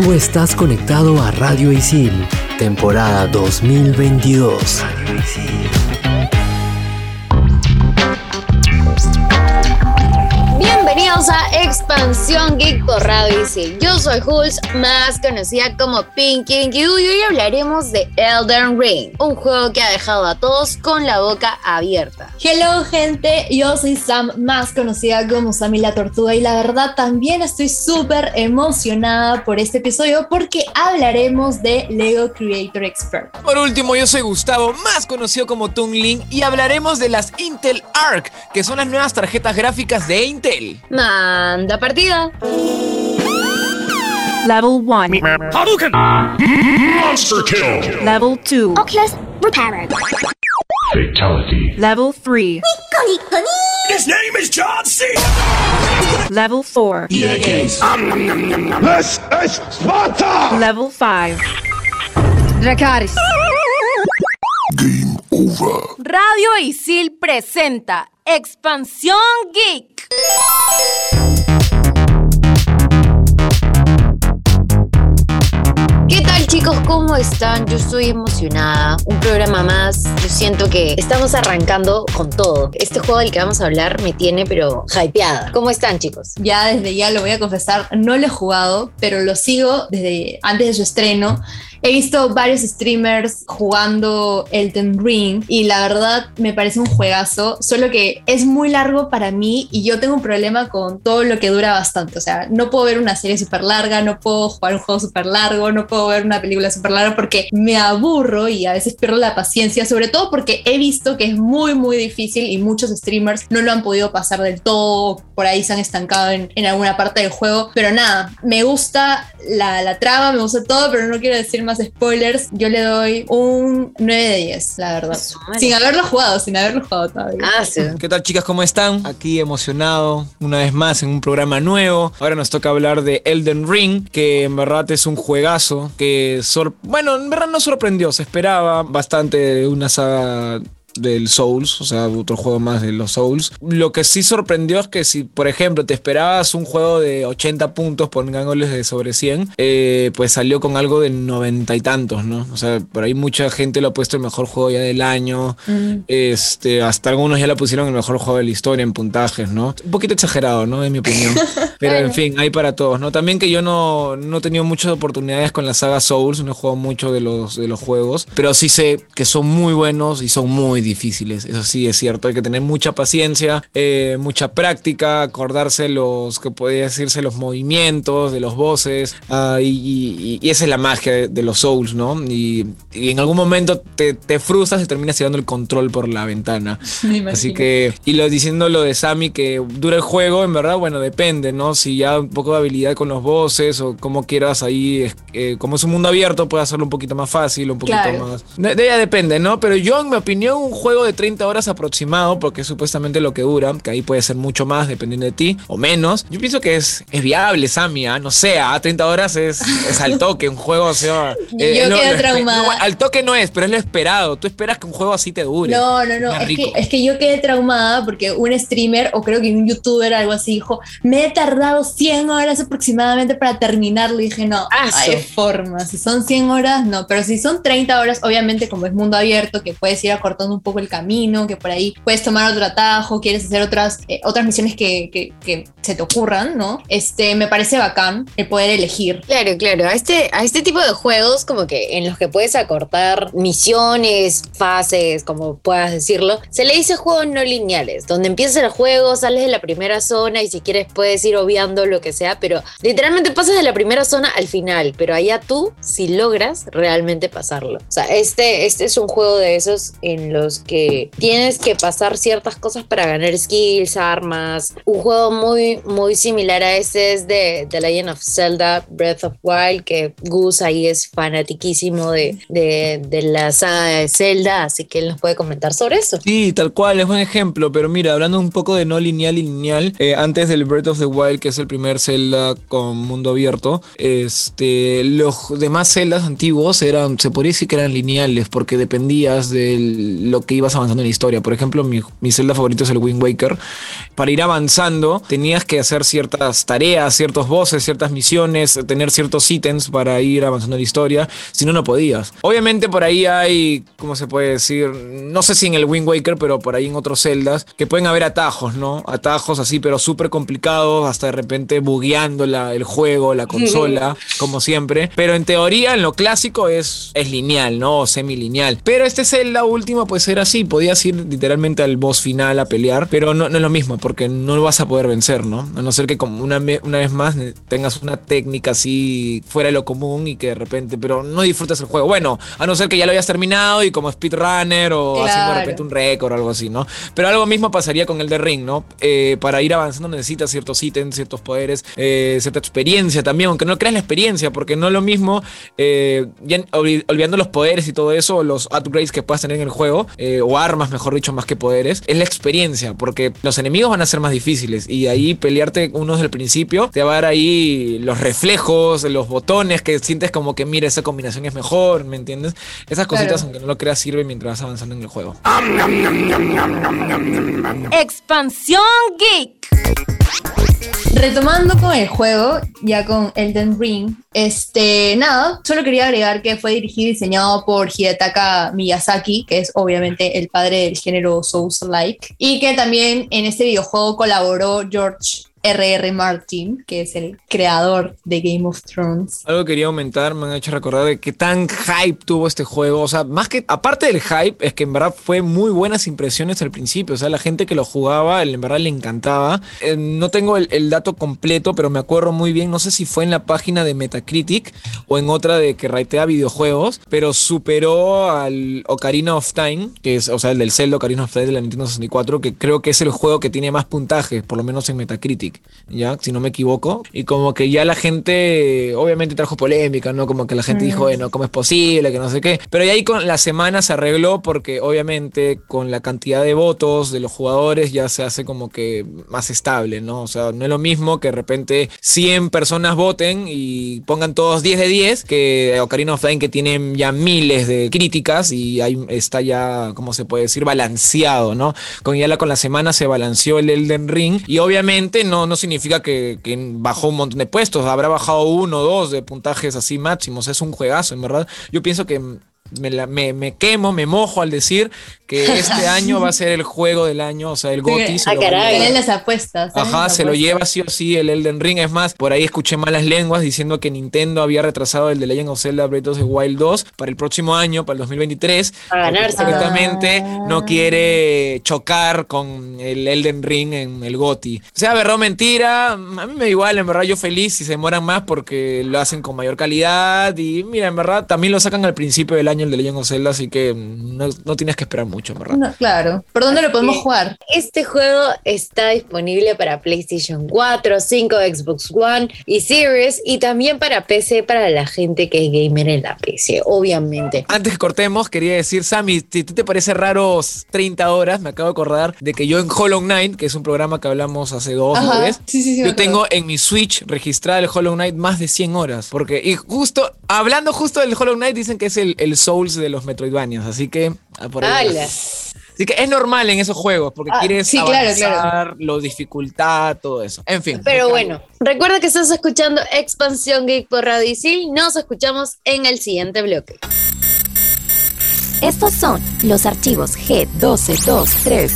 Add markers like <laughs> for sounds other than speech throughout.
Tú estás conectado a Radio Isil, temporada 2022. Radio Isil. Bienvenidos a Expansión Geek por Radio Isil. Yo soy Hulz, más conocida como Pinky y hoy hablaremos de Elden Ring, un juego que ha dejado a todos con la boca abierta. Hello gente, yo soy Sam, más conocida como Sammy la Tortuga y la verdad también estoy súper emocionada por este episodio porque hablaremos de Lego Creator Expert. Por último, yo soy Gustavo, más conocido como Tungling y hablaremos de las Intel Arc, que son las nuevas tarjetas gráficas de Intel. Manda partida. Level 1. Hadouken! Monster kill! Level 2. Oculus repaired. Fatality. Level 3. His name is John C. Level 4. This is Sparta! Level 5. Dracaris. Game over. Radio Isil presenta Expansión Geek. ¿Cómo están? Yo estoy emocionada. Un programa más. Yo siento que estamos arrancando con todo. Este juego del que vamos a hablar me tiene pero hypeada. ¿Cómo están chicos? Ya desde ya lo voy a confesar, no lo he jugado, pero lo sigo desde antes de su estreno. He visto varios streamers jugando Elden Ring y la verdad me parece un juegazo, solo que es muy largo para mí y yo tengo un problema con todo lo que dura bastante. O sea, no puedo ver una serie súper larga, no puedo jugar un juego súper largo, no puedo ver una película súper larga porque me aburro y a veces pierdo la paciencia, sobre todo porque he visto que es muy, muy difícil y muchos streamers no lo han podido pasar del todo, por ahí se han estancado en, en alguna parte del juego. Pero nada, me gusta la, la trama, me gusta todo, pero no quiero decir más spoilers. Yo le doy un 9 de 10, la verdad. Sin haberlo jugado, sin haberlo jugado todavía. Ah, sí. ¿Qué tal chicas? ¿Cómo están? Aquí emocionado una vez más en un programa nuevo. Ahora nos toca hablar de Elden Ring, que en verdad es un juegazo que, sor- bueno, en verdad no sorprendió, se esperaba bastante de una saga del Souls, o sea, otro juego más de los Souls. Lo que sí sorprendió es que si, por ejemplo, te esperabas un juego de 80 puntos, pongámosles de sobre 100, eh, pues salió con algo de 90 y tantos, ¿no? O sea, por ahí mucha gente lo ha puesto el mejor juego ya del año, este, hasta algunos ya lo pusieron el mejor juego de la historia en puntajes, ¿no? Un poquito exagerado, ¿no? En mi opinión. <laughs> Pero en fin, hay para todos, ¿no? También que yo no, no he tenido muchas oportunidades con la saga Souls, no he jugado mucho de los, de los juegos, pero sí sé que son muy buenos y son muy difíciles. Eso sí es cierto, hay que tener mucha paciencia, eh, mucha práctica, acordarse los, que podría decirse, los movimientos de los bosses, ah, y, y- y esa es la magia de, de los Souls, ¿no? Y, y en algún momento te, te frustras y terminas tirando el control por la ventana. <laughs> Así que, y lo diciendo lo de Sammy, que dura el juego, en verdad, bueno, depende, ¿no? Si ya un poco de habilidad con los bosses o como quieras ahí, eh, como es un mundo abierto, puedes hacerlo un poquito más fácil, un poquito Claro. más. De, de ella depende, ¿no? Pero yo, en mi opinión, un juego de 30 horas aproximado, porque es supuestamente lo que dura, que ahí puede ser mucho más, dependiendo de ti, o menos. Yo pienso que es, es viable, Sammy, ¿ah? No sé, a 30 horas es, es al toque, un juego, o sea. <laughs> Yo quedé espe- traumada. no, al toque no es, pero es lo esperado. Tú esperas que un juego así te dure. No, no, no. Es que, es que yo quedé traumada porque un streamer, o creo que un youtuber, algo así, dijo: Me he tardado 100 horas aproximadamente para terminarlo. Y dije: No, Ah, hay forma. Si son 100 horas, no. Pero si son 30 horas, obviamente, como es mundo abierto, que puedes ir acortando un poco el camino, que por ahí puedes tomar otro atajo, quieres hacer otras, eh, otras misiones que, que- que se te ocurran, ¿no? Este, me parece bacán el poder elegir. Claro, claro. A este, a este tipo de juegos, como que en los que puedes acortar misiones, fases, como puedas decirlo, se le dice juegos no lineales, donde empiezas el juego, sales de la primera zona y si quieres puedes ir obviando lo que sea, pero literalmente pasas de la primera zona al final, pero allá tú si logras realmente pasarlo. O sea, este, este es un juego de esos en los que tienes que pasar ciertas cosas para ganar skills, armas. Un juego muy, muy similar a este es de The Legend of Zelda Breath of Wild, que Gus ahí es fanatiquísimo de, de, de la saga de Zelda, así que él nos puede comentar sobre eso. Sí, tal cual, es buen ejemplo, pero mira, hablando un poco de no lineal y lineal, eh, antes del Breath of the Wild, que es el primer Zelda con mundo abierto, este, los demás Zeldas antiguos eran, se podría decir que eran lineales, porque dependías de lo lo que ibas avanzando en la historia. Por ejemplo, mi, mi Zelda favorito es el Wind Waker. Para ir avanzando, tenías que hacer ciertas tareas, ciertos bosses, ciertas misiones, tener ciertos ítems para ir avanzando en la historia. Si no, no podías. Obviamente, por ahí hay, ¿cómo se puede decir? No sé si en el Wind Waker, pero por ahí en otros Zeldas, que pueden haber atajos, ¿no? Atajos así, pero súper complicados, hasta de repente bugueando la- el juego, la consola, <laughs> como siempre. Pero en teoría, en lo clásico es, es lineal, ¿no? O semilineal. Pero este Zelda último, pues era así. Podías ir literalmente al boss final a pelear, pero no, no es lo mismo, porque no lo vas a poder vencer, ¿no? A no ser que como una, una vez más eh, tengas una técnica así fuera de lo común y que de repente, pero no disfrutas el juego. Bueno, a no ser que ya lo hayas terminado y como speedrunner o haciendo de repente un récord o algo así, ¿no? Pero algo mismo pasaría con el de Ring, ¿no? Eh, para ir avanzando necesitas ciertos ítems, ciertos poderes, eh, cierta experiencia también, aunque no creas la experiencia, porque no es lo mismo, eh, ya olvidando los poderes y todo eso, los upgrades que puedas tener en el juego, eh, o armas, mejor dicho, más que poderes, es la experiencia, porque los enemigos van a ser más difíciles y ahí pelearte uno desde el principio te va a dar ahí los reflejos, los botones que sientes como que, mira, esa combinación es mejor, ¿me entiendes? Esas cositas, Claro. aunque no lo creas, sirven mientras vas avanzando en el juego. Expansión Geek. Retomando con el juego, ya con Elden Ring, este, nada, solo quería agregar que fue dirigido y diseñado por Hidetaka Miyazaki, que es obviamente el padre del género Souls-like, y que también en este videojuego colaboró George R.R. Martin, que es el creador de Game of Thrones. Algo quería aumentar, me han hecho recordar de qué tan hype tuvo este juego. O sea, más que, aparte del hype, es que en verdad fue muy buenas impresiones al principio. O sea, la gente que lo jugaba, en verdad le encantaba. Eh, no tengo el, dato completo, pero me acuerdo muy bien, no sé si fue en la página de Metacritic o en otra de que ratea videojuegos, pero superó al Ocarina of Time, que es, o sea, el del Zelda Ocarina of Time de la Nintendo 64, que creo que es el juego que tiene más puntajes, por lo menos en Metacritic, ya, si no me equivoco. Y como que ya la gente, obviamente trajo polémica, ¿no? Como que la gente dijo, bueno, ¿cómo es posible? Que no sé qué. Pero ya ahí con la semana se arregló porque obviamente con la cantidad de votos de los jugadores ya se hace como que más estable, ¿no? O sea, no es lo mismo que de repente 100 personas voten y pongan todos 10 de 10 que Ocarina of Time que tienen ya miles de críticas y ahí está ya, ¿cómo se puede decir? Balanceado, ¿no? Con ya la, con la semana se balanceó el Elden Ring y obviamente no, no significa que, que bajó un montón de puestos, habrá bajado uno o dos de puntajes así máximos, es un juegazo, en verdad. Yo pienso que me, la- me- me quemo, me mojo al decir que este <laughs> año va a ser el juego del año, o sea, el GOTY. se Ah, caray. las apuestas. Ajá, las se lo lleva sí o sí el Elden Ring. Es más, por ahí escuché malas lenguas diciendo que Nintendo había retrasado el de Legend of Zelda Breath of the Wild 2 para el próximo año, para el 2023. A ganarse. Supuestamente no quiere chocar con el Elden Ring en el GOTY. Sea verdad o mentira, a mí me da igual, en verdad yo feliz si se demoran más porque lo hacen con mayor calidad. Y mira, en verdad también lo sacan al principio del año el de Legend of Zelda, así que mm, no, no tienes que esperar mucho, verdad. No, claro. ¿Por dónde lo podemos jugar? Este juego está disponible para PlayStation 4, 5, Xbox One y Series y también para PC para la gente que es gamer en la PC, obviamente. Antes que cortemos, quería decir, Sammy, si tú te parece raro 30 horas, me acabo de acordar de que yo en Hollow Knight, que es un programa que hablamos hace dos o Ajá, tres, sí, sí, sí, me yo tengo en mi Switch registrada el Hollow Knight más de 100 horas. Porque, y justo, hablando justo del Hollow Knight, dicen que es el, el Souls de los Metroidvanias, así que... ah, por ahí. Así que es normal en esos juegos, porque Ah, quieres sí, avanzar, claro. lo dificultad, todo eso. En fin. Pero bueno, recuerda que estás escuchando Expansión Geek por Radio Isil. Nos escuchamos en el siguiente bloque. Estos son los archivos G1223.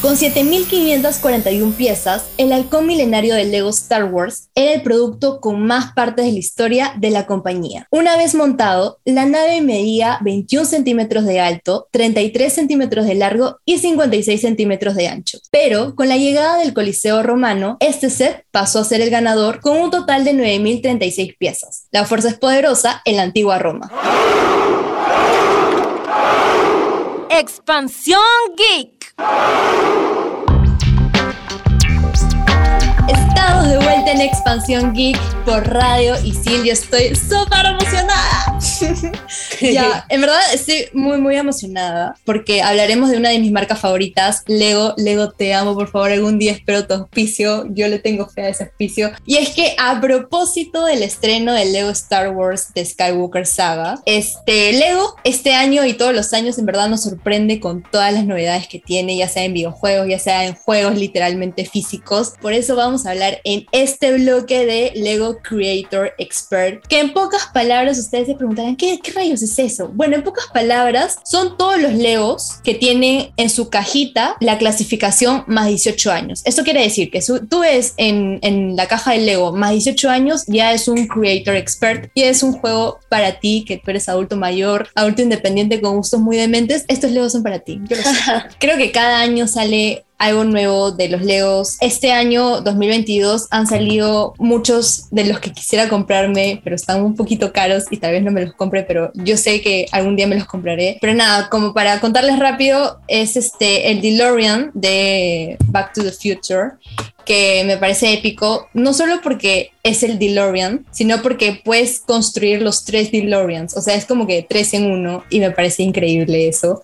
545. Con 7.541 piezas, el halcón milenario del Lego Star Wars era el producto con más partes de la historia de la compañía. Una vez montado, la nave medía 21 centímetros de alto, 33 centímetros de largo y 56 centímetros de ancho. Pero con la llegada del Coliseo romano, este set pasó a ser el ganador con un total de 9.036 piezas. La fuerza es poderosa en la antigua Roma. Expansión Geek. Oh! <laughs> Estamos de vuelta en Expansión Geek por radio y sí, yo estoy súper emocionada. <laughs> ya, en verdad estoy muy, muy emocionada porque hablaremos de una de mis marcas favoritas, Lego. Lego, te amo, por favor, algún día espero tu auspicio. Yo le tengo fe a ese auspicio. Y es que a propósito del estreno del Lego Star Wars de Skywalker Saga, este Lego este año y todos los años en verdad nos sorprende con todas las novedades que tiene, ya sea en videojuegos, ya sea en juegos literalmente físicos. Por eso vamos a hablar en este bloque de Lego Creator Expert, que en pocas palabras ustedes se preguntarán, ¿qué, qué rayos es eso? Bueno, en pocas palabras, son todos los Legos que tienen en su cajita la clasificación más 18 años. Esto quiere decir que su- tú ves en, en la caja del Lego más 18 años, ya es un Creator Expert y es un juego para ti, que tú eres adulto mayor, adulto independiente con gustos muy dementes. Estos Legos son para ti. Yo lo sé. <laughs> Creo que cada año sale algo nuevo de los Legos. Este año 2022 han salido muchos de los que quisiera comprarme, pero están un poquito caros y tal vez no me los compre, pero yo sé que algún día me los compraré. Pero nada, como para contarles rápido, es este el DeLorean de Back to the Future que me parece épico, no solo porque es el DeLorean, sino porque puedes construir los tres DeLoreans, o sea, es como que tres en uno y me parece increíble eso.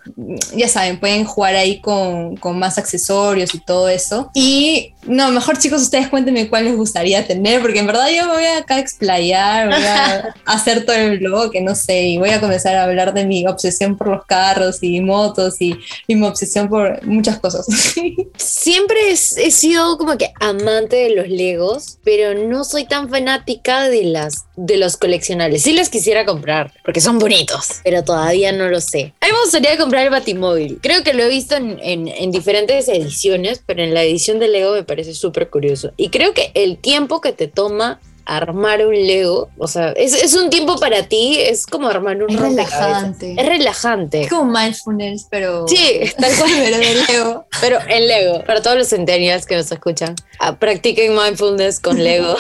Ya saben, pueden jugar ahí con, con más accesorios y todo eso. Y no, mejor chicos, ustedes cuéntenme cuál les gustaría tener, porque en verdad yo me voy a acá a explayar, voy a <laughs> hacer todo el blog, que no sé, y voy a comenzar a hablar de mi obsesión por los carros y motos y, y mi obsesión por muchas cosas. <laughs> Siempre he sido como que amante de los Legos, pero no soy tan fanática de las de los coleccionables. Sí los quisiera comprar porque son bonitos, pero todavía no lo sé. A mí me gustaría comprar el Batimóvil. Creo que lo he visto en, en- en diferentes ediciones, pero en la edición de Lego me parece súper curioso. Y creo que el tiempo que te toma armar un Lego, o sea, es, es un tiempo para ti, es como armar un Es relajante. Es relajante. Es como mindfulness, pero... Sí, tal cual. <laughs> pero de Lego. Pero en Lego, para todos los centennials que nos escuchan, ah, practiquen mindfulness con Lego.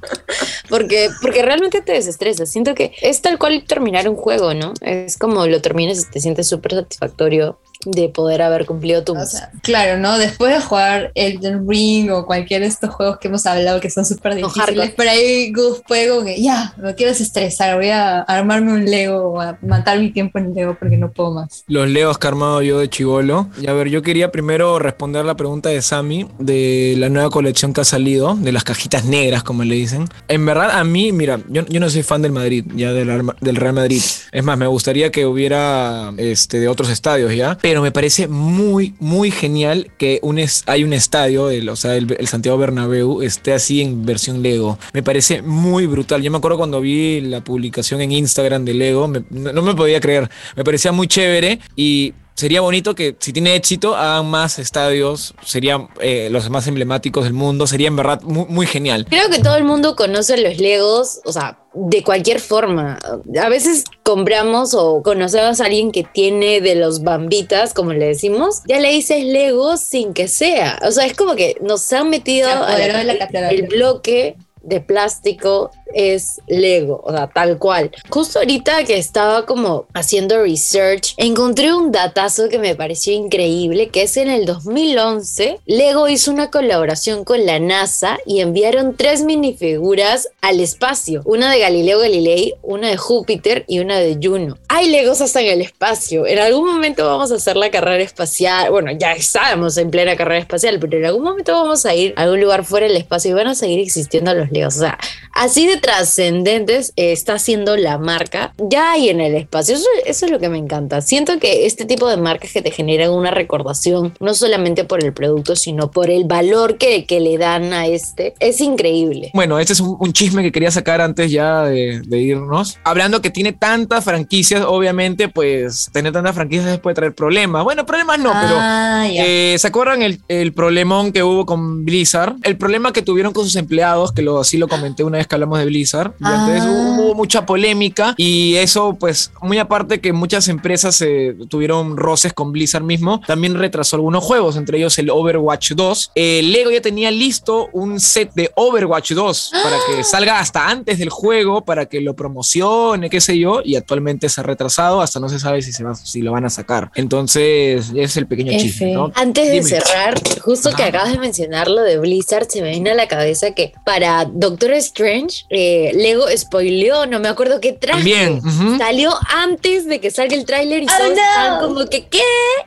<laughs> porque, porque realmente te desestresa. Siento que es tal cual terminar un juego, ¿no? Es como lo terminas y te sientes súper satisfactorio de poder haber cumplido tu O sea, claro, ¿no? Después de jugar Elden Ring o cualquiera de estos juegos que hemos hablado que son súper difíciles, por ahí Goof puede como que ya, me quiero desestresar, voy a armarme un Lego o a matar mi tiempo en Lego porque no puedo más. Los Legos que he armado yo de chivolo. Y a ver, yo quería primero responder la pregunta de Sammy de la nueva colección que ha salido, de las cajitas negras, como le dicen. En verdad, a mí, mira, yo, yo no soy fan del Madrid, ya del, Arma- del Real Madrid. Es más, me gustaría que hubiera este, de otros estadios, ¿ya? Pero me parece muy, muy genial que un es, hay un estadio, el, o sea, el, Santiago Bernabéu, esté así en versión Lego. Me parece muy brutal. Yo me acuerdo cuando vi la publicación en Instagram de Lego, no, no me podía creer. Me parecía muy chévere y sería bonito que si tiene éxito hagan más estadios, serían eh, los más emblemáticos del mundo, sería en verdad muy, muy genial. Creo que todo el mundo conoce los Legos, o sea, de cualquier forma. A veces compramos o conocemos a alguien que tiene de los bambitas, como le decimos, ya le dices Legos sin que sea. O sea, es como que nos han metido la el bloque de plástico es Lego, o sea, tal cual. Justo ahorita que estaba como haciendo research, encontré un datazo que me pareció increíble, que es en el 2011, Lego hizo una colaboración con la NASA y enviaron tres minifiguras al espacio, una de Galileo Galilei, una de Júpiter y una de Juno. Hay Legos hasta en el espacio. En algún momento vamos a hacer la carrera espacial. Bueno, ya estábamos en plena carrera espacial, pero en algún momento vamos a ir a algún lugar fuera del espacio y van a seguir existiendo los Legos. O sea, así de trascendentes eh, está siendo la marca ya hay en el espacio. Eso, eso es lo que me encanta. Siento que este tipo de marcas que te generan una recordación, no solamente por el producto, sino por el valor que, que le dan a este, es increíble. Bueno, este es un, un chisme que quería sacar antes ya de, de irnos. Hablando que tiene tantas franquicias, obviamente, pues tener tantas franquicias puede traer problemas. Bueno, problemas no, pero Ah. Eh, ¿Se acuerdan el, el problemón que hubo con Blizzard? El problema que tuvieron con sus empleados, que lo, así lo comenté una vez que hablamos de Blizzard. Y entonces Ah. hubo, hubo mucha polémica y eso, pues, muy aparte que muchas empresas eh, tuvieron roces con Blizzard mismo, también retrasó algunos juegos, entre ellos el Overwatch 2. Eh, Lego ya tenía listo un set de Overwatch 2 para que salga hasta antes del juego, para que lo promocione, qué sé yo, y actualmente se ha retrasado, hasta no se sabe si, se va, si lo van a sacar. Entonces, es el pequeño F. chisme, ¿no? Antes de cerrar, justo que acabas de mencionar lo de Blizzard, se me viene a la cabeza que para Doctor Strange, eh, Lego spoileó, no me acuerdo qué traje. También. Salió antes de que salga el tráiler y Oh, todos no. estaban como que ¿qué?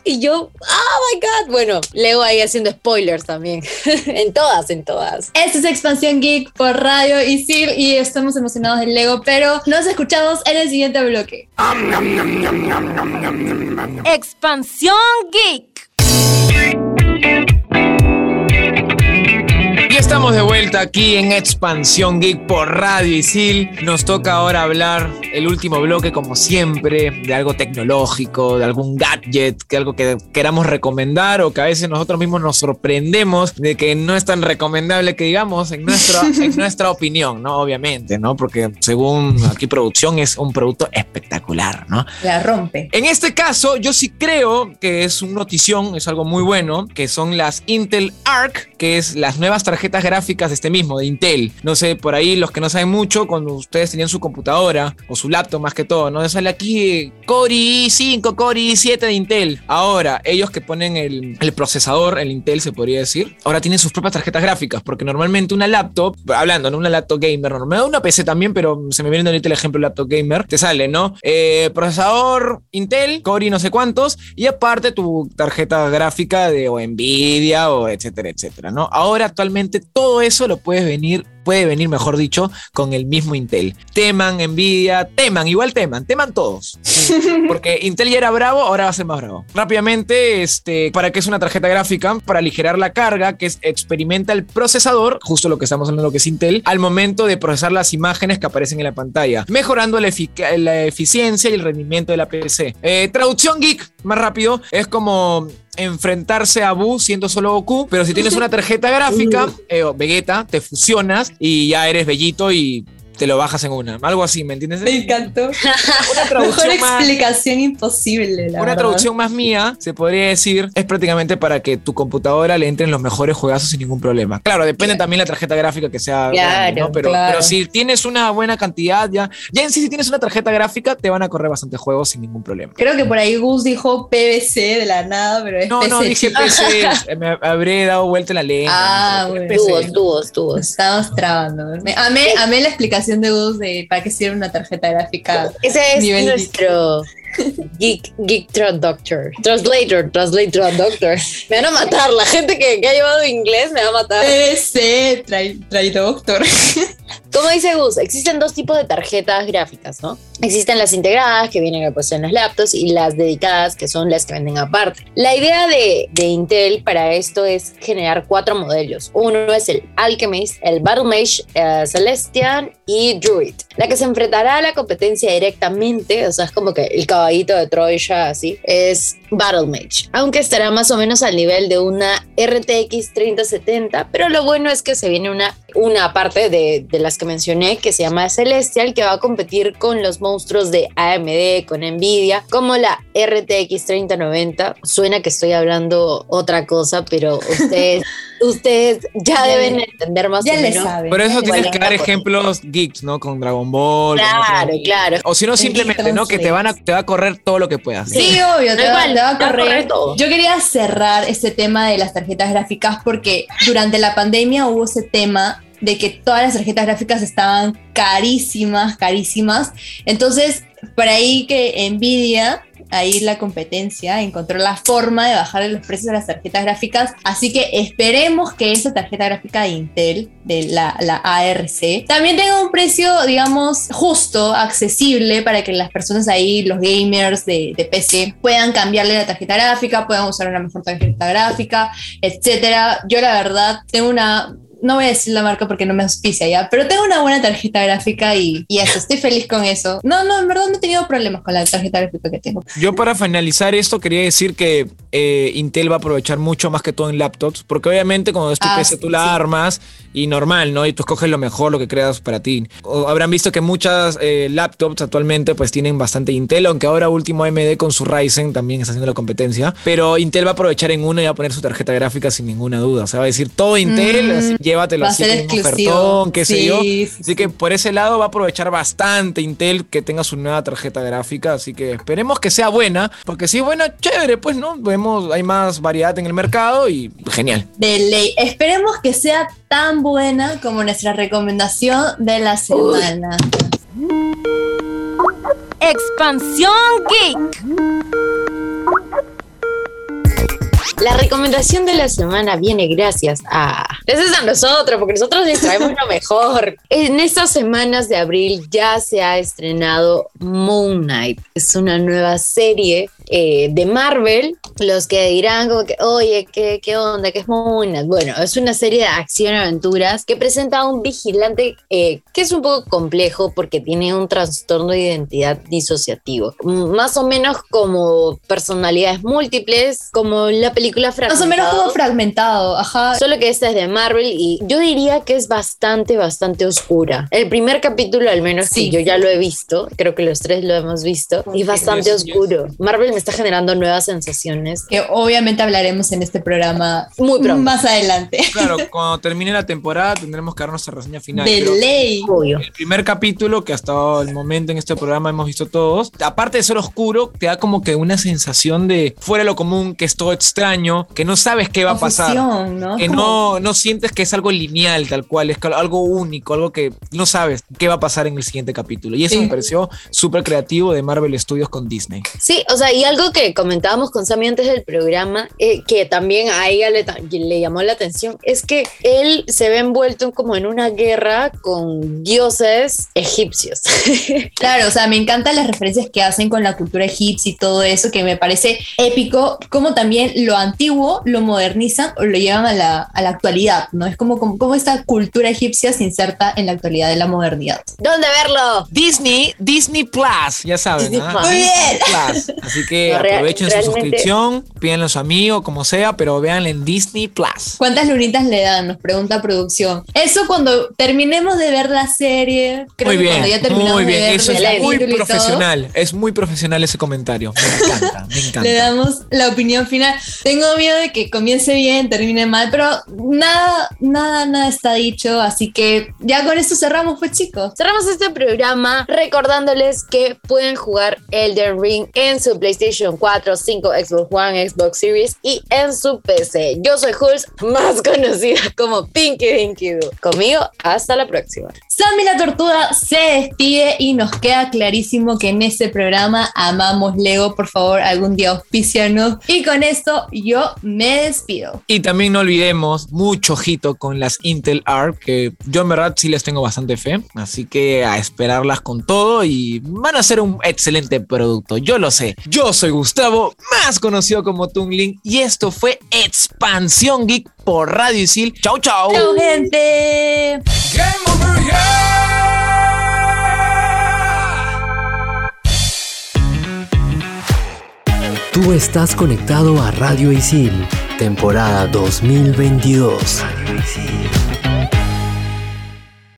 Y yo, oh my god. Bueno, Lego ahí haciendo spoilers también. <laughs> en todas, en todas. Esto es Expansión Geek por Radio Isil y estamos emocionados del Lego, pero nos escuchamos en el siguiente bloque. Expansión Geek. Vuelta aquí en Expansión Geek por Radio Isil. Nos toca ahora hablar el último bloque, como siempre, de algo tecnológico, de algún gadget, que algo que queramos recomendar o que a veces nosotros mismos nos sorprendemos de que no es tan recomendable que digamos en nuestra, <laughs> en nuestra opinión, ¿no? Obviamente, ¿no? Porque según aquí producción es un producto espectacular, ¿no? La rompe. En este caso, yo sí creo que es un notición, es algo muy bueno, que son las Intel Arc, que es las nuevas tarjetas gráficas de este mismo, de Intel. No sé, por ahí los que no saben mucho, cuando ustedes tenían su computadora o su laptop más que todo, ¿no? Sale aquí Core i5, Core i7 de Intel. Ahora, ellos que ponen el, el procesador, el Intel se podría decir, ahora tienen sus propias tarjetas gráficas, porque normalmente una laptop, hablando, ¿no? Una laptop gamer, normal, una PC también, pero se me viene ahorita el ejemplo laptop gamer, te sale, ¿no? Eh, procesador Intel, Core y no sé cuántos, y aparte tu tarjeta gráfica de o Nvidia o etcétera, etcétera, ¿no? Ahora actualmente todo eso lo puedes venir puede venir, mejor dicho, con el mismo Intel. Teman, Nvidia, teman, igual teman, teman todos. <laughs> Porque Intel ya era bravo, ahora va a ser más bravo. Rápidamente, este, ¿para qué es una tarjeta gráfica? Para aligerar la carga, que es experimenta el procesador, justo lo que estamos hablando que es Intel, al momento de procesar las imágenes que aparecen en la pantalla, mejorando la, efic- la eficiencia y el rendimiento de la PC. Eh, traducción geek, más rápido, es como enfrentarse a Buu siendo solo Goku, pero si tienes una tarjeta gráfica, <laughs> eh, Vegeta, te fusionas y ya eres Bellito y te lo bajas en una. Algo así, ¿me entiendes? Me encantó. <laughs> Una Mejor traducción más, explicación imposible, la una verdad. traducción más mía, se podría decir, es prácticamente para que tu computadora le entren los mejores juegazos sin ningún problema. Claro, depende también la tarjeta gráfica que sea. Claro, ¿no? pero, claro. pero si tienes una buena cantidad, ya, ya en sí, si tienes una tarjeta gráfica, te van a correr bastantes juegos sin ningún problema. Creo que por ahí Gus dijo PVC de la nada, pero es No, no, PC, dije chicos. <laughs> PC, me habré dado vuelta en la lengua. Ah, ¿no? bueno. Tubos, tubos, tubos. estamos trabando. Amé, amé la explicación de Gus de para qué sirve una tarjeta gráfica. Ese es Nivel nuestro geek, geek Doctor. Translator, translator doctor. Me van a matar. La gente que, que ha llevado inglés me va a matar. Trae, trae doctor. <laughs> Como dice Gus, existen dos tipos de tarjetas gráficas, ¿no? Existen las integradas que vienen pues, en las laptops y las dedicadas que son las que venden aparte. La idea de, Intel para esto es generar cuatro modelos. Uno es el Alchemist, el Battle Mage, eh, Celestian y Druid. La que se enfrentará a la competencia directamente, o sea, es como que el caballito de Troya, así, es Battle Mage. Aunque estará más o menos al nivel de una RTX 3070, pero lo bueno es que se viene una, una parte de, de las que mencioné que se llama Celestial, que va a competir con los monstruos de AMD, con Nvidia, como la RTX 3090. Suena que estoy hablando otra cosa, pero ustedes, <laughs> ustedes ya, deben entender más ya o le menos. saben. Por eso tienes que dar ejemplos geeks, ¿no? Con Dragon Ball. Claro, claro. O si no, simplemente, ¿no? Que te, van a, te va a correr todo lo que puedas. Sí, obvio, te va, te va a te va a correr. correr todo. Yo quería cerrar este tema de las tarjetas gráficas porque durante la pandemia hubo ese tema de que todas las tarjetas gráficas estaban carísimas, carísimas. Entonces, por ahí que Nvidia, ahí la competencia, encontró la forma de bajarle los precios a las tarjetas gráficas. Así que esperemos que esa tarjeta gráfica de Intel, de la, la ARC, también tenga un precio, digamos, justo, accesible para que las personas ahí, los gamers de, de PC, puedan cambiarle la tarjeta gráfica, puedan usar una mejor tarjeta gráfica, etcétera. Yo la verdad tengo una no voy a decir la marca porque no me auspicia ya, pero tengo una buena tarjeta gráfica y, y eso, <laughs> estoy feliz con eso. No, no, en verdad no he tenido problemas con la tarjeta gráfica que tengo. Yo para finalizar esto quería decir que eh, Intel va a aprovechar mucho más que todo en laptops, porque obviamente cuando es tu Ah, PC tú la sí. armas y normal, ¿no? Y tú escoges lo mejor, lo que creas para ti. O habrán visto que muchas eh, laptops actualmente pues tienen bastante Intel, aunque ahora último AMD con su Ryzen también está haciendo la competencia, pero Intel va a aprovechar en uno y va a poner su tarjeta gráfica sin ninguna duda, o sea, va a decir todo Intel, Mm, así, llévatelo va a así ser con un exclusivo. ofertón, qué sé Sí, yo. sí, Así que por ese lado va a aprovechar bastante Intel que tenga su nueva tarjeta gráfica. Así que esperemos que sea buena. Porque si es buena, chévere, pues no. Vemos, hay más variedad en el mercado y genial. De ley. Esperemos que sea tan buena como nuestra recomendación de la semana. Expansión Geek. La recomendación de la semana viene gracias a... Gracias a nosotros, porque nosotros les traemos lo mejor. En estas semanas de abril ya se ha estrenado Moon Knight. Es una nueva serie eh, de Marvel. Los que dirán como que, oye, ¿qué, ¿qué onda? ¿Qué es Moon Knight? Bueno, es una serie de acción y aventuras que presenta a un vigilante eh, que es un poco complejo porque tiene un trastorno de identidad disociativo. Más o menos como personalidades múltiples, como la película Más o menos como Fragmentado. fragmentado, ajá. Solo que esta es de Marvel y yo diría que es bastante, bastante oscura. El primer capítulo, al menos Sí. que yo ya lo he visto, creo que los tres lo hemos visto, y es bastante oscuro. Marvel me está generando nuevas sensaciones. Que obviamente hablaremos en este programa Muy pronto. más adelante. Claro, <laughs> cuando termine la temporada tendremos que dar nuestra reseña final. De ley. Obvio. el primer capítulo que hasta el momento en este programa hemos visto todos, aparte de ser oscuro, te da como que una sensación de fuera de lo común, que es todo extraño, que no sabes qué va a pasar. Confusión, ¿no? que no, no sientes que es algo lineal, tal cual, es algo único, algo que no sabes qué va a pasar en el siguiente capítulo. Y eso Sí. me pareció súper creativo de Marvel Studios con Disney. Sí, o sea, y algo que comentábamos con Sammy antes del programa, eh, que también a ella le, ta- le llamó la atención, es que él se ve envuelto como en una guerra con dioses egipcios. <laughs> Claro, o sea, me encantan las referencias que hacen con la cultura egipcia y todo eso, que me parece épico, como también lo antiguo lo modernizan o lo llevan a la, a la actualidad, ¿no? Es como, como, como esta cultura egipcia se inserta en la actualidad de la modernidad. ¿Dónde verlo? Disney, Disney Plus, ya saben. Disney. Plus. Muy bien. Plus. <laughs> Así que No, real- aprovechen su realmente- suscripción, pídanle a su amigo, como sea, pero véanla en Disney Plus. ¿Cuántas lunitas le dan? Nos pregunta producción. Eso cuando terminemos de ver la serie, creo muy que bien, cuando ya terminamos muy de bien. ver Eso es muy todo, profesional. Es muy profesional ese comentario. Me encanta, me encanta. Le damos la opinión final. Tengo miedo de que comience bien, termine mal, pero nada, nada, nada está dicho. Así que ya con esto cerramos, pues chicos. Cerramos este programa recordándoles que pueden jugar Elden Ring en su PlayStation 4, 5, Xbox One, Xbox Series y en su PC. Yo soy Hulz, <laughs> más conocida como Pinky Dinky. Conmigo, hasta la próxima. Sammy la Tortuga se despide y nos queda clarísimo que en este programa amamos Lego. Por favor, algún día auspicianos. Y con esto yo me despido. Y también no olvidemos mucho ojito con las Intel Arc, que yo en verdad sí les tengo bastante fe. Así que a esperarlas con todo y van a ser un excelente producto. Yo lo sé. Yo soy Gustavo, más conocido como Tungling, y esto fue Expansión Geek por Radio Isil. Chau, chau. ¡Chao, gente! Tú estás conectado a Radio Isil, temporada 2022. Radio Isil.